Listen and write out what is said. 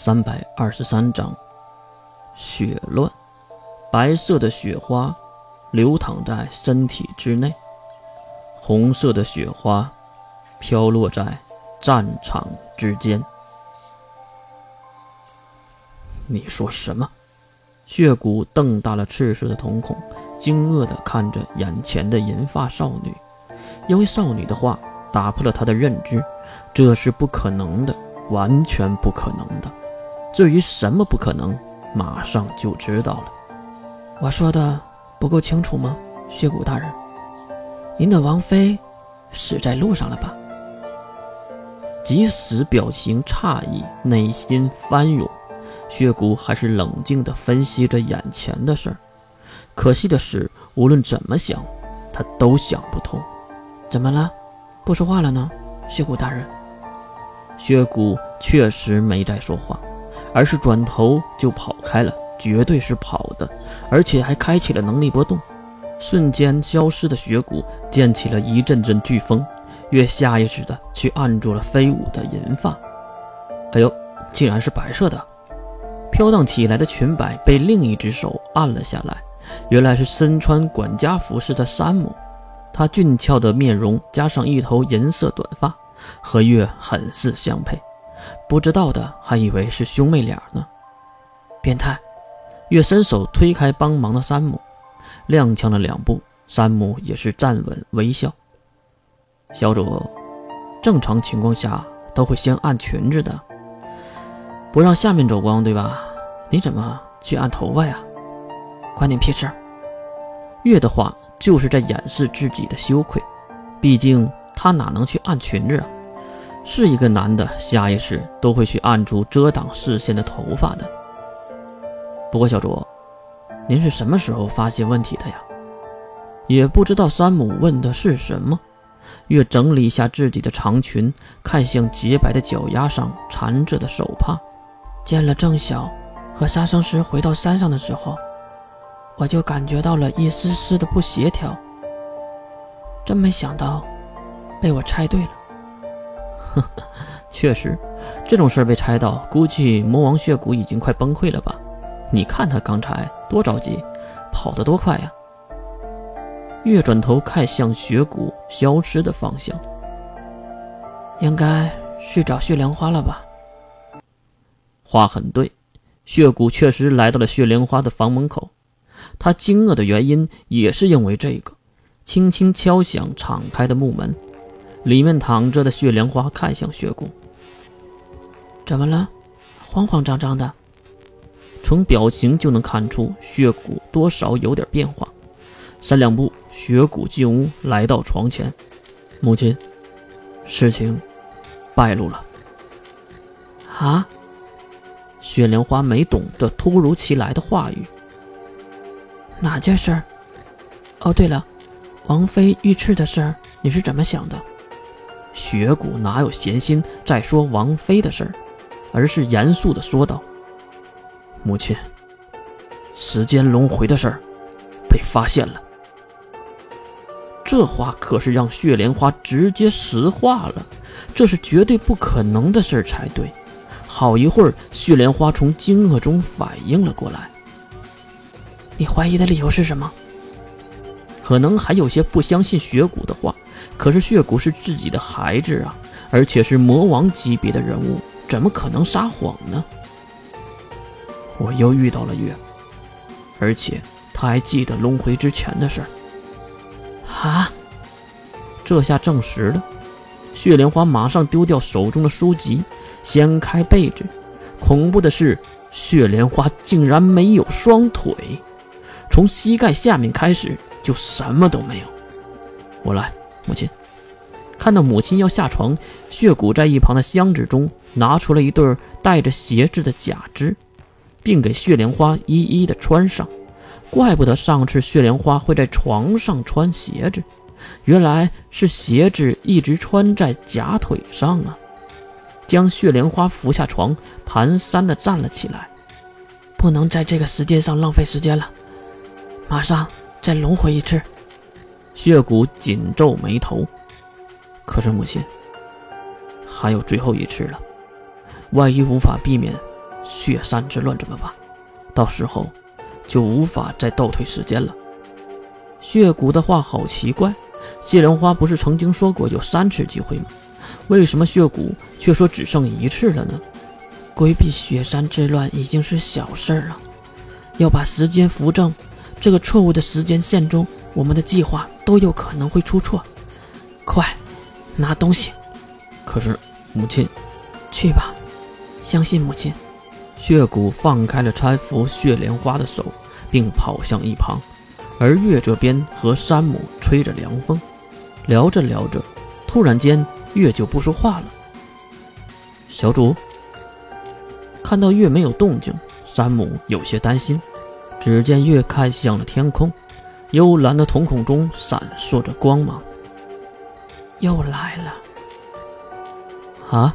三百二十三章，血乱，白色的雪花流淌在身体之内，红色的雪花飘落在战场之间。你说什么？血骨瞪大了赤色的瞳孔，惊愕地看着眼前的银发少女，因为少女的话打破了他的认知，这是不可能的，完全不可能的。至于什么不可能，马上就知道了。我说的不够清楚吗，血骨大人？您的王妃死在路上了吧？即使表情诧异，内心翻涌，血骨还是冷静地分析着眼前的事儿。可惜的是，无论怎么想，他都想不通。怎么了？不说话了呢？血骨大人？血骨确实没再说话。而是转头就跑开了，绝对是跑的，而且还开启了能力波动。瞬间消失的雪谷溅起了一阵阵飓风，月下意识的去按住了飞舞的银发。哎呦，竟然是白色的！飘荡起来的裙摆被另一只手按了下来，原来是身穿管家服饰的山姆。他俊俏的面容加上一头银色短发，和月很是相配。不知道的还以为是兄妹俩呢。变态！月伸手推开帮忙的山姆，踉跄了两步，山姆也是站稳，微笑。小主，正常情况下都会先按裙子的，不让下面走光，对吧？你怎么去按头发呀？关你屁事！月的话就是在掩饰自己的羞愧，毕竟他哪能去按裙子啊？是一个男的，下意识都会去按住遮挡视线的头发的。不过小主，您是什么时候发现问题的呀？也不知道山姆问的是什么。月整理一下自己的长裙，看向洁白的脚丫上缠着的手帕。见了郑晓和杀生石回到山上的时候，我就感觉到了一丝丝的不协调。真没想到，被我猜对了。确实，这种事儿被拆到，估计魔王血骨已经快崩溃了吧？你看他刚才多着急，跑得多快呀！月转头看向血骨消失的方向，应该去找血莲花了吧？话很对，血骨确实来到了血莲花的房门口。他惊愕的原因也是因为这个，轻轻敲响敞开的木门。里面躺着的血莲花看向血骨，怎么了？慌慌张张的。从表情就能看出血骨多少有点变化。三两步，血骨进屋，来到床前。母亲，事情败露了。啊！雪莲花没懂这突如其来的话语。哪件事儿？哦，对了，王妃遇刺的事儿，你是怎么想的？雪谷哪有闲心再说王妃的事儿，而是严肃的说道：“母亲，时间轮回的事儿被发现了。”这话可是让血莲花直接石化了，这是绝对不可能的事儿才对。好一会儿，血莲花从惊愕中反应了过来：“你怀疑的理由是什么？”可能还有些不相信雪谷的话。可是血骨是自己的孩子啊，而且是魔王级别的人物，怎么可能撒谎呢？我又遇到了月，而且他还记得轮回之前的事儿。啊！这下证实了。血莲花马上丢掉手中的书籍，掀开被子。恐怖的是，血莲花竟然没有双腿，从膝盖下面开始就什么都没有。我来。母亲看到母亲要下床，血骨在一旁的箱子中拿出了一对带着鞋子的假肢，并给血莲花一一的穿上。怪不得上次血莲花会在床上穿鞋子，原来是鞋子一直穿在假腿上啊！将血莲花扶下床，蹒跚的站了起来。不能在这个时间上浪费时间了，马上再轮回一次。血骨紧皱眉头，可是母亲还有最后一次了，万一无法避免，血山之乱怎么办？到时候就无法再倒退时间了。血骨的话好奇怪，谢莲花不是曾经说过有三次机会吗？为什么血骨却说只剩一次了呢？规避雪山之乱已经是小事了，要把时间扶正。这个错误的时间线中，我们的计划都有可能会出错。快，拿东西。可是，母亲，去吧，相信母亲。血骨放开了搀扶血莲花的手，并跑向一旁，而月这边和山姆吹着凉风，聊着聊着，突然间月就不说话了。小主看到月没有动静，山姆有些担心。只见月看向了天空，幽蓝的瞳孔中闪烁着光芒。又来了。啊！